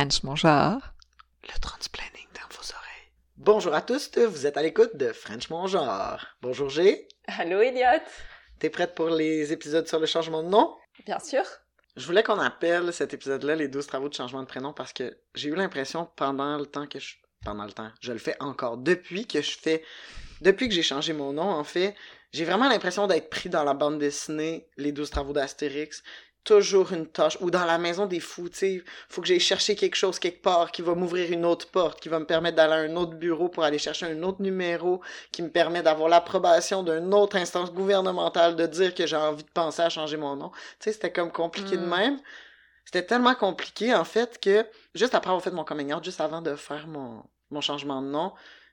French mon genre. Le transplanning dans vos oreilles. Bonjour à tous, vous êtes à l'écoute de French mon genre. Bonjour G. Allô Elliot. T'es prête pour les épisodes sur le changement de nom? Bien sûr. Je voulais qu'on appelle cet épisode-là les 12 travaux de changement de prénom parce que j'ai eu l'impression pendant le temps que je... Pendant le temps, je le fais encore. Depuis que je fais... Depuis que j'ai changé mon nom, en fait, j'ai vraiment l'impression d'être pris dans la bande dessinée Les 12 travaux d'Astérix toujours une tâche. Ou dans la maison des fous, tu sais, faut que j'aille chercher quelque chose quelque part qui va m'ouvrir une autre porte, qui va me permettre d'aller à un autre bureau pour aller chercher un autre numéro, qui me permet d'avoir l'approbation d'une autre instance gouvernementale de dire que j'ai envie de penser à changer mon nom. Tu sais, c'était comme compliqué de Mm. même. C'était tellement compliqué, en fait, que juste après avoir fait mon coming out, juste avant de faire mon, mon changement de nom,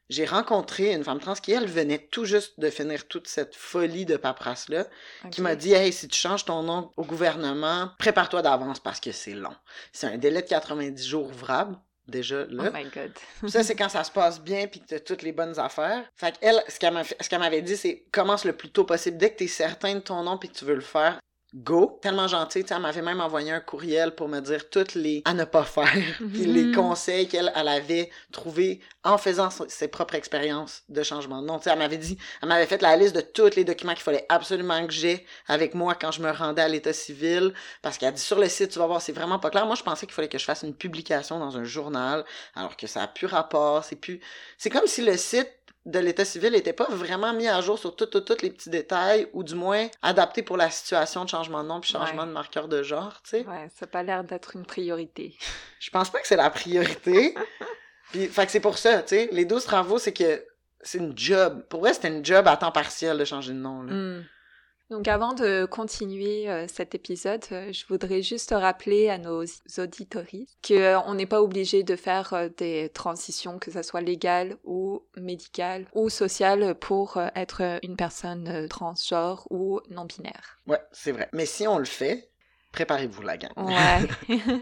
j'ai rencontré une femme trans qui, elle, venait tout juste de finir toute cette folie de paperasse-là qui m'a dit Hey, si tu changes ton nom au gouvernement, prépare-toi d'avance parce que c'est long. C'est un délai de 90 jours ouvrables, déjà Oh là. my god. Ça, c'est quand ça se passe bien puis que t'as toutes les bonnes affaires. Fait qu'elle, ce qu'elle m'avait dit, c'est commence le plus tôt possible. Dès que t'es certain de ton nom puis que tu veux le faire, go. Tellement gentil, tu sais, elle m'avait même envoyé un courriel pour me dire toutes les à ne pas faire puis les Mhm. conseils qu'elle elle avait trouvés en faisant so- ses propres expériences de changement de nom. Tu sais, elle m'avait dit, elle m'avait fait la liste de tous les documents qu'il fallait absolument que j'ai avec moi quand je me rendais à l'état civil parce qu'elle a dit sur le site, tu vas voir, c'est vraiment pas clair. Moi, je pensais qu'il fallait que je fasse une publication dans un journal alors que ça a plus rapport, c'est plus c'est comme si le site de l'état civil n'était pas vraiment mis à jour sur tous tout, les petits détails, ou du moins adapté pour la situation de changement de nom puis changement Ouais. de marqueur de genre, tu sais. Ouais, ça n'a pas l'air d'être une priorité. Je pense pas que c'est la priorité. Puis, fait que c'est pour ça, tu sais. Les 12 travaux, c'est que c'est une job. Pour vrai, c'était une job à temps partiel de changer de nom. Là. Hmm. Donc avant de continuer euh, cet épisode, euh, je voudrais juste rappeler à nos auditoristes qu'on n'est pas obligé de faire euh, des transitions, que ce soit légales ou médicales ou sociales, pour euh, être euh, une personne euh, transgenre ou non-binaire. Ouais, c'est vrai. Mais si on le fait, préparez-vous, la gang. Ouais.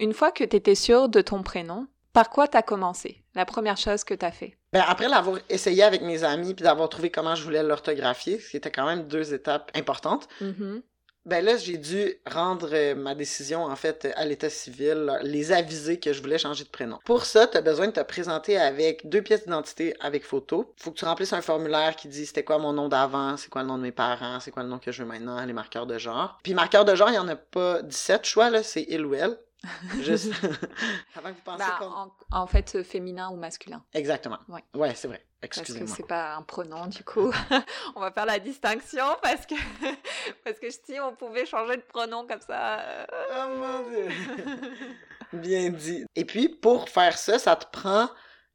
une fois que tu étais sûr de ton prénom, par quoi t'as commencé? La première chose que t'as fait? Ben, après l'avoir essayé avec mes amis puis d'avoir trouvé comment je voulais l'orthographier, ce qui était quand même deux étapes importantes, Mhm. ben là, j'ai dû rendre euh, ma décision, en fait, à l'état civil, les aviser que je voulais changer de prénom. Pour ça, tu as besoin de te présenter avec deux pièces d'identité avec photo. Faut que tu remplisses un formulaire qui dit c'était quoi mon nom d'avant, c'est quoi le nom de mes parents, c'est quoi le nom que je veux maintenant, les marqueurs de genre. Puis marqueurs de genre, il y en a pas 17 choix, là, c'est il ou elle. Juste avant que vous pensiez Bah, en, en fait, euh, féminin ou masculin. Exactement. Ouais. Ouais, c'est vrai. Parce que Excusez-moi. c'est pas un pronom du coup. on va faire la distinction parce que parce que si on pouvait changer de pronom comme ça. euh, Oh mon dieu! Bien dit. Et puis, pour faire ça, ça te prend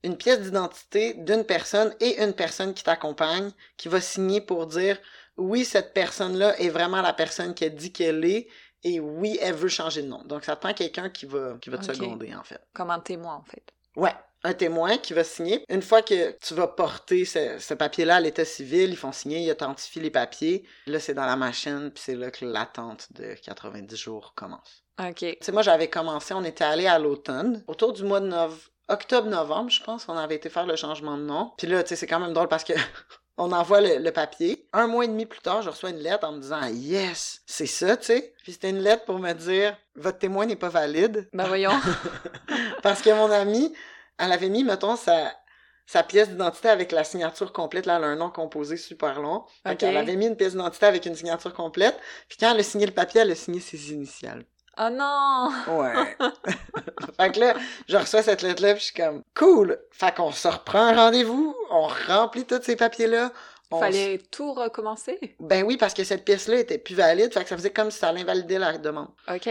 une pièce d'identité d'une personne et une personne qui t'accompagne, qui va signer pour dire oui, cette personne-là est vraiment la personne qui a dit qu'elle est, et oui, elle veut changer de nom. Donc, ça prend quelqu'un qui va, qui va te seconder, en fait. comme un témoin en fait. Ouais, un témoin qui va signer. Une fois que tu vas porter ce, ce papier-là à l'état civil, ils font signer, ils authentifient les papiers. Là, c'est dans la machine, puis c'est là que l'attente de 90 jours commence. Ok. Tu sais, moi, j'avais commencé, on était allé à l'automne, autour du mois de nov... octobre-novembre, je pense, on avait été faire le changement de nom. Puis là, tu sais, c'est quand même drôle parce que on envoie le, le papier. Un mois et demi plus tard, je reçois une lettre en me disant Yes, c'est ça, tu sais. Puis c'était une lettre pour me dire Votre témoin n'est pas valide. Bah voyons. parce que mon amie, elle avait mis, mettons, sa, sa pièce d'identité avec la signature complète. Là, elle a un nom composé super long. Ok. qu'elle avait mis une pièce d'identité avec une signature complète. Puis quand elle a signé le papier, elle a signé ses initiales. Oh non. Ouais. fait que là, je reçois cette lettre-là, puis je suis comme, cool! Fait qu'on se reprend un rendez-vous, on remplit tous ces papiers-là. on Fallait tout recommencer? Ben oui, parce que cette pièce-là était plus valide, fait que ça faisait comme si ça allait invalider la demande. Ok.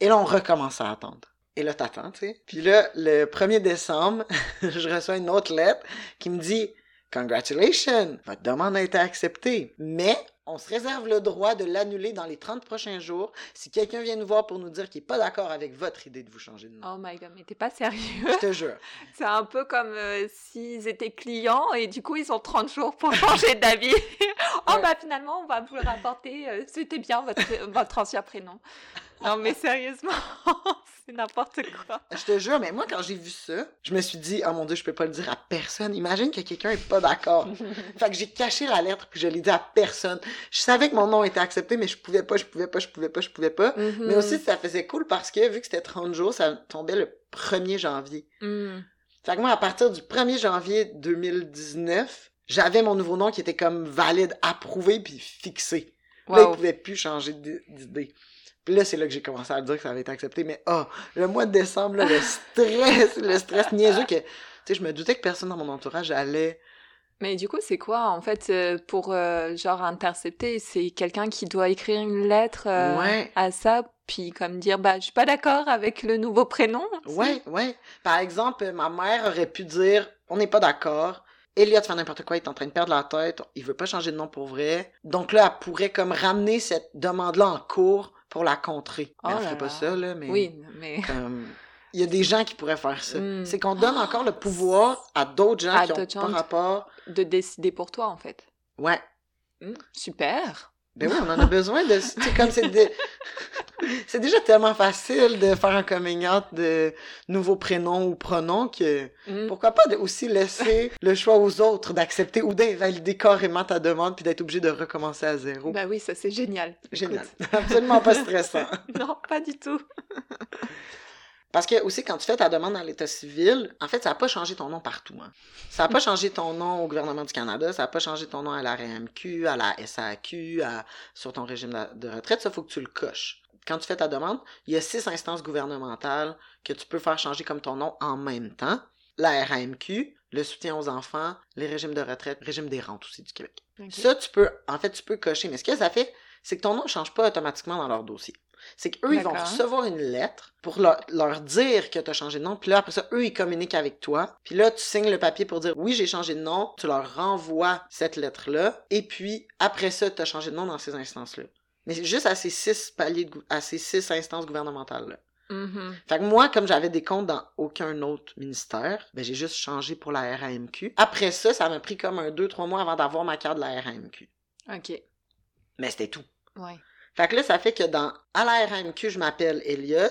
Et là, on recommence à attendre. Et là, t'attends, tu sais. Puis là, le 1er décembre, je reçois une autre lettre qui me dit Congratulations, votre demande a été acceptée. Mais on se réserve le droit de l'annuler dans les 30 prochains jours si quelqu'un vient nous voir pour nous dire qu'il n'est pas d'accord avec votre idée de vous changer de nom. Oh my god, mais t'es pas sérieux? Je te jure. C'est un peu comme euh, s'ils étaient clients et du coup ils ont 30 jours pour changer d'avis. oh Ouais. bah finalement on va vous le rapporter. euh, C'était bien votre, votre ancien prénom. Non, mais sérieusement, c'est n'importe quoi. Je te jure, mais moi, quand j'ai vu ça, je me suis dit, oh mon dieu, je peux pas le dire à personne. Imagine que quelqu'un est pas d'accord. fait que j'ai caché la lettre puis je l'ai dit à personne. Je savais que mon nom était accepté, mais je pouvais pas, je pouvais pas, je pouvais pas, je pouvais pas. Mhm. Mais aussi, ça faisait cool parce que vu que c'était 30 jours, ça tombait le 1er janvier. Mm. Fait que moi, à partir du 1er janvier 2019, j'avais mon nouveau nom qui était comme valide, approuvé puis fixé. Là, Wow. il pouvait plus changer d'idée. Puis là, c'est là que j'ai commencé à dire que ça avait été accepté. Mais ah, le mois de décembre, là, le stress, le stress niaiseux que... Tu sais, je me doutais que personne dans mon entourage allait... Mais du coup, c'est quoi en fait euh, pour euh, genre intercepter? C'est quelqu'un qui doit écrire une lettre euh, Ouais. à ça, puis comme dire bah je suis pas d'accord avec le nouveau prénom. Ouais, ouais. Par exemple, ma mère aurait pu dire « On n'est pas d'accord. Elliot fait n'importe quoi, il est en train de perdre la tête. Il veut pas changer de nom pour vrai. » Donc là, elle pourrait comme ramener cette demande-là en cours pour la contrer. Mais Oh là ferait pas ça, là, mais... Oui, mais Comme, il y a des gens qui pourraient faire ça. Mm. C'est qu'on donne encore le pouvoir à d'autres gens À qui ont pas rapport. de décider pour toi en fait. Ouais. Mm, Super. Ben oui, on en a besoin de. Sais, comme c'est de- c'est déjà tellement facile de faire un coming out de nouveaux prénoms ou pronoms que Mm. pourquoi pas de aussi laisser le choix aux autres d'accepter ou d'invalider carrément ta demande puis d'être obligé de recommencer à zéro. Bah oui, ça c'est génial. Génial. Écoute. Absolument pas stressant. non, pas du tout. Parce que aussi, quand tu fais ta demande dans l'État civil, en fait, ça n'a pas changé ton nom partout. Hein. Ça n'a pas changé ton nom au gouvernement du Canada, ça n'a pas changé ton nom à la RMQ, à la SAQ, à, sur ton régime de, retraite. Ça, faut que tu le coches. Quand tu fais ta demande, il y a six instances gouvernementales que tu peux faire changer comme ton nom en même temps. La RAMQ, le soutien aux enfants, les régimes de retraite, régime des rentes aussi du Québec. Ça, tu peux, en fait, tu peux cocher. Mais ce que ça fait, c'est que ton nom ne change pas automatiquement dans leur dossier. C'est qu'eux, ils vont recevoir une lettre pour leur, leur dire que tu as changé de nom. Puis là, après ça, eux, ils communiquent avec toi. Puis là, tu signes le papier pour dire oui, j'ai changé de nom. Tu leur renvoies cette lettre-là. Et puis, après ça, tu as changé de nom dans ces instances-là. Mais c'est juste à ces six paliers, de à ces six instances gouvernementales-là. Mhm. Fait que moi, comme j'avais des comptes dans aucun autre ministère, ben j'ai juste changé pour la RAMQ. Après ça, ça m'a pris comme un deux, trois mois avant d'avoir ma carte de la RAMQ. Ok. Mais c'était tout. Ouais. Fait que là, ça fait que dans à la RAMQ, je m'appelle Elliot,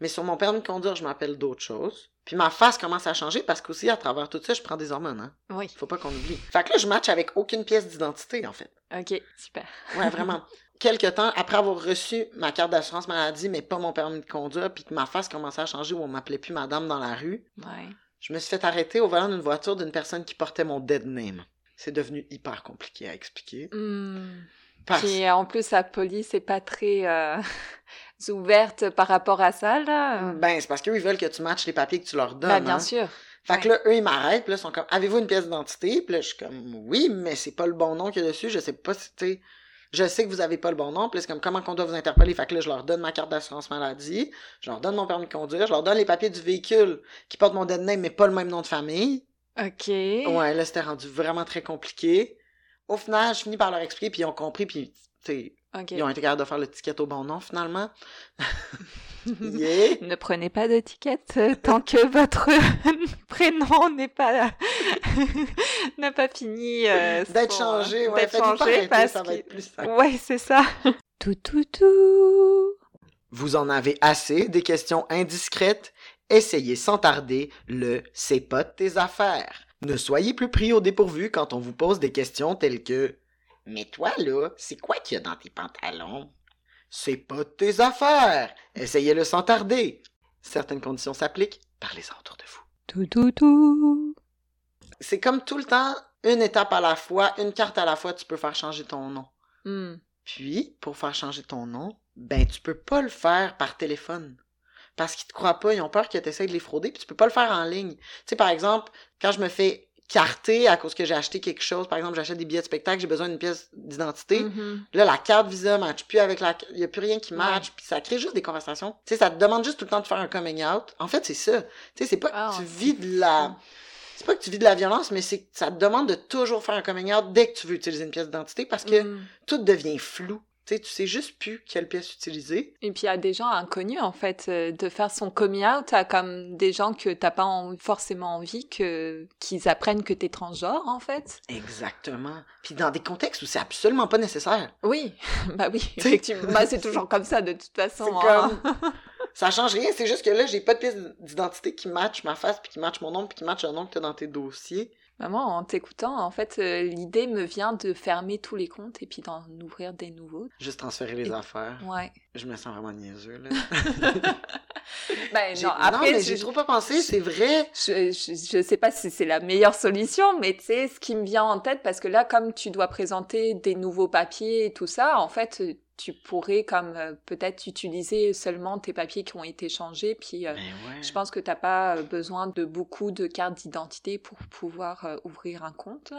mais sur mon permis de conduire, je m'appelle d'autres choses. Puis ma face commence à changer parce qu'aussi, à travers tout ça, je prends des hormones, hein. Oui. Faut pas qu'on oublie. Fait que là, je match avec aucune pièce d'identité, en fait. Ok. Super. Ouais, vraiment. Quelque temps après avoir reçu ma carte d'assurance maladie, mais pas mon permis de conduire, puis que ma face commençait à changer où on m'appelait plus madame dans la rue, Ouais. je me suis fait arrêter au volant d'une voiture d'une personne qui portait mon dead name. C'est devenu hyper compliqué à expliquer. Hmm. Parce... Puis en plus, la police est pas très euh, ouverte par rapport à ça, là. Ben, c'est parce qu'eux, ils veulent que tu matches les papiers que tu leur donnes. Bah, bien hein. sûr. Fait que là, eux, ils m'arrêtent, puis là, ils sont comme, avez-vous une pièce d'identité? Puis là, je suis comme, oui, mais c'est pas le bon nom qu'il y a dessus, je sais pas si, tu je sais que vous avez pas le bon nom, puis là, c'est comme, comment qu'on doit vous interpeller? Fait que là, je leur donne ma carte d'assurance maladie, je leur donne mon permis de conduire, je leur donne les papiers du véhicule qui porte mon dead name, mais pas le même nom de famille. Ok. Ouais, là, c'était rendu vraiment très compliqué. Au final, je finis par leur expliquer, puis ils ont compris, puis, ils ont été capables de faire l'étiquette au bon nom, finalement. yeah! Ne prenez pas d'étiquette euh, tant que votre prénom n'est pas n'a pas fini euh, D'être son- changé, ouais, d'être changé arrêter, parce ça va être plus simple. Ouais, c'est ça. Tout tout tout. Vous en avez assez des questions indiscrètes? Essayez sans tarder le C'est pas de tes affaires. Ne soyez plus pris au dépourvu quand on vous pose des questions telles que Mais toi là, c'est quoi qu'il y a dans tes pantalons? C'est pas de tes affaires. Essayez-le sans tarder. Certaines conditions s'appliquent. Parlez-en autour de vous. Tout tout tout. C'est comme tout le temps, une étape à la fois, une carte à la fois, tu peux faire changer ton nom. Hmm. Puis, pour faire changer ton nom, ben tu peux pas le faire par téléphone. Parce qu'ils te croient pas, ils ont peur que tu essaies de les frauder, puis tu peux pas le faire en ligne. Tu sais, par exemple, quand je me fais carter à cause que j'ai acheté quelque chose, par exemple, j'achète des billets de spectacle, j'ai besoin d'une pièce d'identité. Mhm. Là, la carte Visa match plus avec la... Il y a plus rien qui match, puis ça crée juste des conversations. Tu sais, ça te demande juste tout le temps de faire un coming out. En fait, c'est ça. Tu sais, c'est pas que Ah, tu vis de la... C'est pas que tu vis de la violence, mais c'est que ça te demande de toujours faire un coming out dès que tu veux utiliser une pièce d'identité parce que Hmm. tout devient flou. Tu sais, tu sais juste plus quelle pièce utiliser. Et puis il y a des gens inconnus en fait, euh, de faire son coming out à comme des gens que t'as pas en- forcément envie que qu'ils apprennent que t'es transgenre en fait. Exactement. Puis dans des contextes où c'est absolument pas nécessaire. Oui, bah oui, effectivement. Bah, c'est toujours comme ça de toute façon. hein. comme... ça change rien, c'est juste que là, j'ai pas de pièce d'identité qui match ma face, puis qui match mon nom, puis qui match le nom que t'as dans tes dossiers. Maman, en t'écoutant, en fait, euh, l'idée me vient de fermer tous les comptes et puis d'en ouvrir des nouveaux. Juste transférer les Et- affaires. Ouais. Je me sens vraiment niaiseux, là. Ben non, après, je- j'ai trop pas pensé, c'est vrai. Je, je, je sais pas si c'est la meilleure solution, mais tu sais, ce qui me vient en tête, parce que là, comme tu dois présenter des nouveaux papiers et tout ça, en fait, tu pourrais comme euh, peut-être utiliser seulement tes papiers qui ont été changés, puis euh, Ben ouais. je pense que t'as pas euh, besoin de beaucoup de cartes d'identité pour pouvoir euh, ouvrir un compte.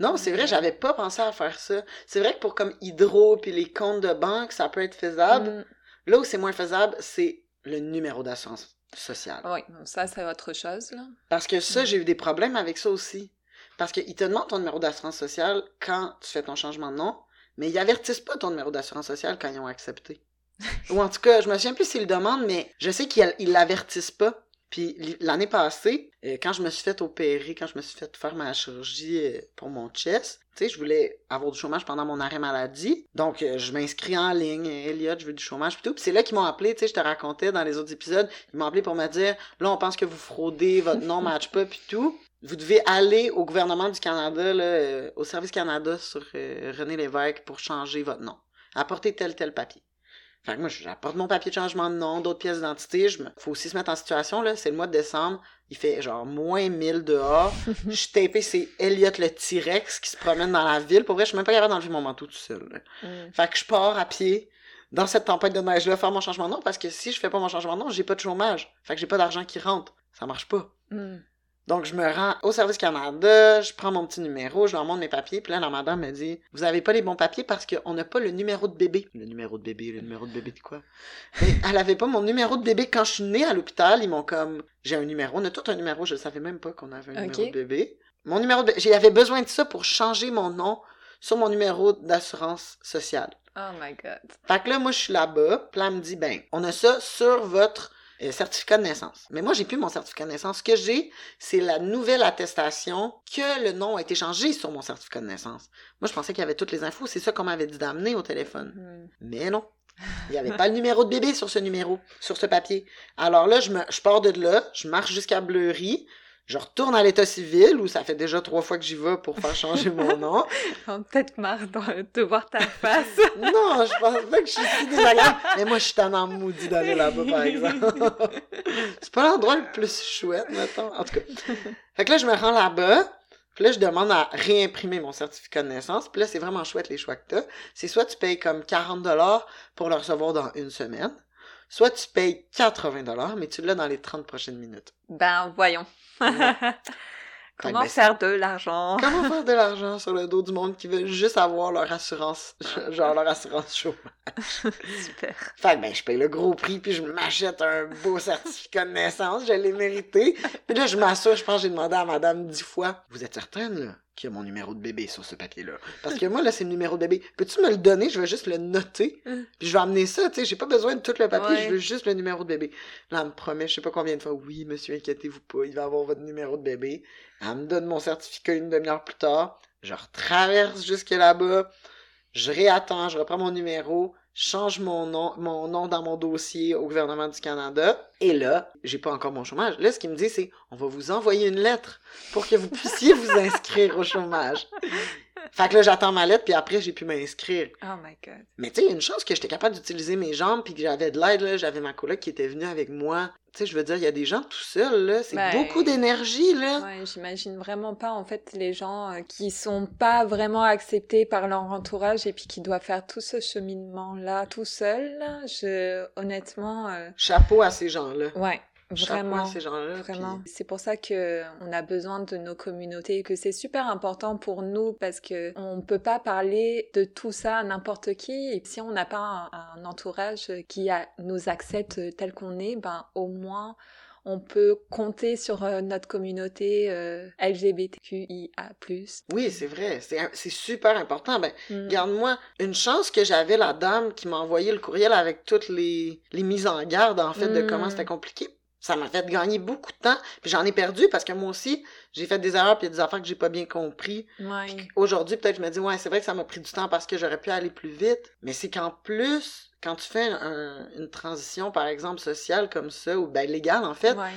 Non, c'est vrai, j'avais pas pensé à faire ça. C'est vrai que pour comme Hydro puis les comptes de banque, ça peut être faisable. Mm, Là où c'est moins faisable, c'est le numéro d'assurance sociale. oui, ça, c'est autre chose, là. Parce que ça, j'ai eu des problèmes avec ça aussi. Parce qu'ils te demandent ton numéro d'assurance sociale quand tu fais ton changement de nom, mais ils avertissent pas ton numéro d'assurance sociale quand ils ont accepté. Ou en tout cas, je me souviens plus s'ils le demandent, mais je sais qu'ils ils l'avertissent pas. Puis l'année passée, euh, quand je me suis fait opérer, quand je me suis fait faire ma chirurgie euh, pour mon chest, tu sais, je voulais avoir du chômage pendant mon arrêt maladie. Donc, euh, je m'inscris en ligne. Elliot, je veux du chômage, tout. Puis c'est là qu'ils m'ont appelé, tu sais, je te racontais dans les autres épisodes, ils m'ont appelé pour me dire, là, on pense que vous fraudez, votre nom match pas, puis tout. Vous devez aller au gouvernement du Canada, au Service Canada sur René Lévesque pour changer votre nom. Apportez tel, tel papier. Fait que moi, j'apporte mon papier de changement de nom, d'autres pièces d'identité. Je me... Faut aussi se mettre en situation, là. C'est le mois de décembre. Il fait genre moins 1000 dehors. Je suis tapé, c'est Elliot le T-Rex qui se promène dans la ville. Pour vrai, je suis même pas capable d'enlever mon manteau tout seul. là. Mm. Fait que je pars à pied dans cette tempête de neige-là faire mon changement de nom parce que si je fais pas mon changement de nom, j'ai pas de chômage. Fait que j'ai pas d'argent qui rentre. Ça marche pas. Mm. Donc, je me rends au Service Canada, je prends mon petit numéro, je leur montre mes papiers, puis là, la madame me dit « Vous avez pas les bons papiers parce qu'on n'a pas le numéro de bébé. » Le numéro de bébé, le numéro de bébé de quoi? Mais elle avait pas mon numéro de bébé. Quand je suis née à l'hôpital, ils m'ont comme « J'ai un numéro. » On a tout un numéro, je savais même pas qu'on avait un numéro de bébé. Mon numéro de bébé, j'avais besoin de ça pour changer mon nom sur mon numéro d'assurance sociale. Oh my god. Fait que là, moi, je suis là-bas, puis là, elle me dit, ben, on a ça sur votre euh, certificat de naissance. Mais moi, j'ai plus mon certificat de naissance. Ce que j'ai, c'est la nouvelle attestation que le nom a été changé sur mon certificat de naissance. Moi, je pensais qu'il y avait toutes les infos. C'est ça qu'on m'avait dit d'amener au téléphone. Mm. Mais non. Il n'y avait pas le numéro de bébé sur ce numéro, sur ce papier. Alors là, je, me, je pars de là, je marche jusqu'à Bleury, je retourne à l'état civil, où ça fait déjà trois fois que j'y vais pour faire changer mon nom. Ai peut-être marre de, voir ta face. Non, je pense pas que je suis si désagréable. Mais moi, je suis tellement maudit d'aller là-bas, par exemple. c'est pas l'endroit le plus chouette, mettons. En tout cas. Fait que là, je me rends là-bas. Puis là, je demande à réimprimer mon certificat de naissance. Puis là, c'est vraiment chouette les choix que t'as. C'est soit tu payes comme 40$ pour le recevoir dans une semaine, soit tu payes 80$, mais tu l'as dans les 30 prochaines minutes. Ben, voyons. Ouais. Comment ben, faire de l'argent? Comment faire de l'argent sur le dos du monde qui veut juste avoir leur assurance, genre leur assurance chômage? Super. Fait que ben, je paye le gros prix, puis je m'achète un beau certificat de naissance, je l'ai mérité. Puis là, je m'assure, je pense que j'ai demandé à madame dix fois, vous êtes certaine, là, qu'il y a mon numéro de bébé sur ce papier-là? Parce que moi, là, c'est le numéro de bébé. Peux-tu me le donner? Je vais juste le noter, Mm. puis je vais amener ça, tu sais, j'ai pas besoin de tout le papier, Ouais. je veux juste le numéro de bébé. Là, elle me promet, je sais pas combien de fois, oui, monsieur, inquiétez-vous pas, il va avoir votre numéro de bébé. Elle me donne mon certificat une demi-heure plus tard, je retraverse jusque là-bas, je réattends, je reprends mon numéro, change mon nom, mon nom dans mon dossier au gouvernement du Canada. Et là, j'ai pas encore mon chômage. Là, ce qu'il me dit, c'est on va vous envoyer une lettre pour que vous puissiez vous inscrire au chômage. Fait que là, j'attends ma lettre, puis après, j'ai pu m'inscrire. Oh my god. Mais tu sais, une chose que j'étais capable d'utiliser mes jambes, puis que j'avais de l'aide, là, j'avais ma coloc qui était venue avec moi. Tu sais, je veux dire, il y a des gens tout seuls, là. C'est Ben, beaucoup d'énergie, là. Ouais, j'imagine vraiment pas en fait les gens euh, qui sont pas vraiment acceptés par leur entourage et puis qui doivent faire tout ce cheminement là tout seul. là. Je honnêtement euh, Chapeau à ces gens-là. ouais, vraiment ces gens-là. Vraiment. puis- C'est pour ça que on a besoin de nos communautés et que c'est super important pour nous parce que on peut pas parler de tout ça à n'importe qui. Et si on n'a pas un, un entourage qui a- nous accepte tel qu'on est, ben au moins on peut compter sur euh, notre communauté euh, LGBTQIA+. Oui, c'est vrai. C'est super important. Ben, Mm. Regarde-moi, une chance que j'avais la dame qui m'a envoyé le courriel avec toutes les, les mises en garde, en fait, de Mm. comment c'était compliqué. Ça m'a fait gagner beaucoup de temps. Puis j'en ai perdu parce que moi aussi, j'ai fait des erreurs puis il y a des affaires que j'ai pas bien compris. Ouais. Aujourd'hui, peut-être je me dis, ouais, c'est vrai que ça m'a pris du temps parce que j'aurais pu aller plus vite. Mais c'est qu'en plus, quand tu fais un- une transition, par exemple, sociale comme ça, ou ben légale, en fait, Ouais.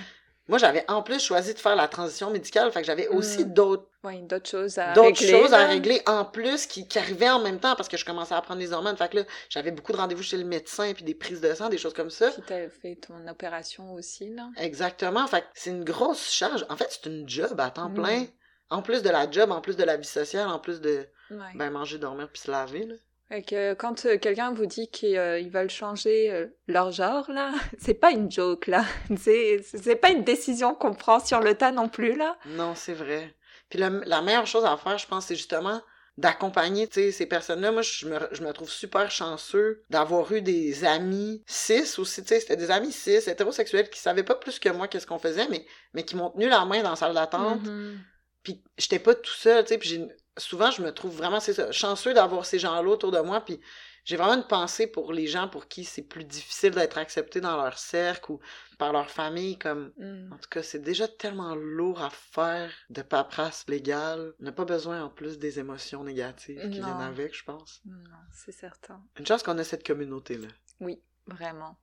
Moi, j'avais en plus choisi de faire la transition médicale. Fait que j'avais aussi Mm. d'autres Ouais, d'autres choses à d'autres régler. choses à régler en plus qui, qui arrivaient en même temps parce que je commençais à prendre les hormones. Fait que là, j'avais beaucoup de rendez-vous chez le médecin puis des prises de sang, des choses comme ça. Puis t'as fait ton opération aussi, là. Exactement. Fait que c'est une grosse charge. En fait, c'est une job à temps plein. En plus de la job, en plus de la vie sociale, en plus de Ouais. ben, manger, dormir puis se laver. Là. Que quand euh, quelqu'un vous dit qu'ils euh, veulent changer euh, leur genre, là, c'est pas une joke, là. C'est pas une décision qu'on prend sur le tas non plus, là. Non, c'est vrai. Puis la, la meilleure chose à faire, je pense, c'est justement d'accompagner ces personnes-là. Moi, je me, je me trouve super chanceux d'avoir eu des amis cis aussi. tu sais, C'était des amis cis, hétérosexuels, qui savaient pas plus que moi qu'est-ce qu'on faisait, mais, mais qui m'ont tenu la main dans la salle d'attente. Mhm. Puis j'étais pas tout seul, tu sais. Puis j'ai- souvent, je me trouve vraiment, ça, chanceux d'avoir ces gens-là autour de moi. Puis j'ai vraiment une pensée pour les gens pour qui c'est plus difficile d'être accepté dans leur cercle ou par leur famille. Comme, Mm. en tout cas, c'est déjà tellement lourd à faire de paperasse légale. On n'a pas besoin en plus des émotions négatives qui Non. viennent avec, je pense. Non, c'est certain. Une chance qu'on a cette communauté-là. Oui, vraiment.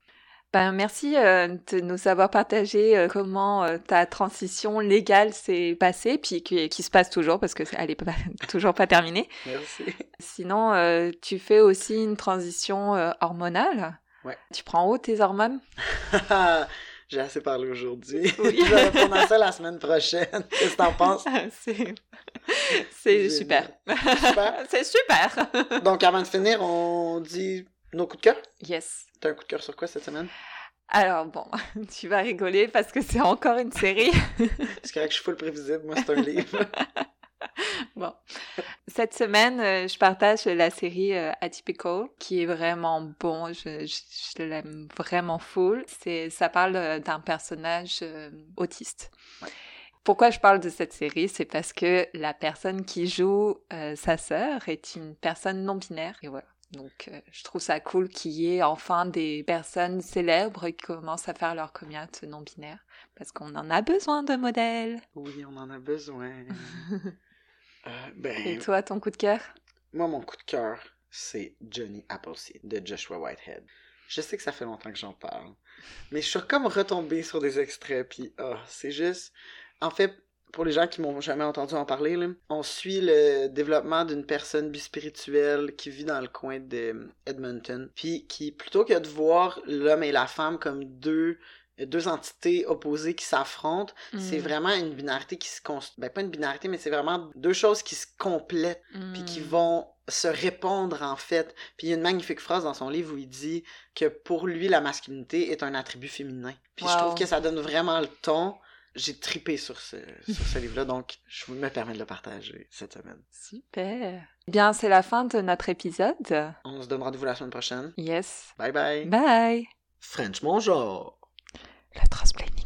Ben, merci euh, de nous avoir partagé euh, comment euh, ta transition légale s'est passée, puis qui, qui se passe toujours parce que elle est pas, toujours pas terminée. Merci. Sinon, tu fais aussi une transition hormonale. Ouais. Tu prends où tes hormones? J'ai assez parlé aujourd'hui. Oui. je vais répondre à ça la semaine prochaine. Qu'est-ce que t'en penses? C'est c'est super. Super? c'est super. Donc, avant de finir, on dit nos coups de cœur? yes. T'as un coup de cœur sur quoi cette semaine? Alors bon, tu vas rigoler parce que c'est encore une série. C'est correct que je suis full prévisible. Moi, c'est un livre. Bon. Cette semaine, euh, je partage la série euh, Atypical, qui est vraiment bon. Je, je, je l'aime vraiment full. C'est, ça parle euh, d'un personnage euh, autiste. Ouais. Pourquoi je parle de cette série? C'est parce que la personne qui joue euh, sa sœur est une personne non binaire. Et voilà. Donc, euh, je trouve ça cool qu'il y ait enfin des personnes célèbres qui commencent à faire leur communauté non binaire. Parce qu'on en a besoin de modèles. Oui, on en a besoin. Euh, ben, Et toi, ton coup de cœur? Moi, mon coup de cœur, c'est Johnny Appleseed de Joshua Whitehead. Je sais que ça fait longtemps que j'en parle, mais je suis comme retombé sur des extraits, puis ah, c'est juste... En fait, pour les gens qui m'ont jamais entendu en parler, là, on suit le développement d'une personne bispirituelle qui vit dans le coin de Edmonton, puis qui, plutôt que de voir l'homme et la femme comme deux deux entités opposées qui s'affrontent, c'est Mm. vraiment une binarité qui se construit. Ben, pas une binarité, mais c'est vraiment deux choses qui se complètent puis qui Mm. vont se répondre en fait. Puis il y a une magnifique phrase dans son livre où il dit que pour lui la masculinité est un attribut féminin. Puis je trouve que ça donne vraiment le ton. J'ai tripé sur ce, sur ce livre-là, donc je me permets de le partager cette semaine. Super. Eh Bien, c'est la fin de notre épisode. On se donne rendez-vous la semaine prochaine. Yes. Bye bye. Bye. French, bonjour. Le transplaining.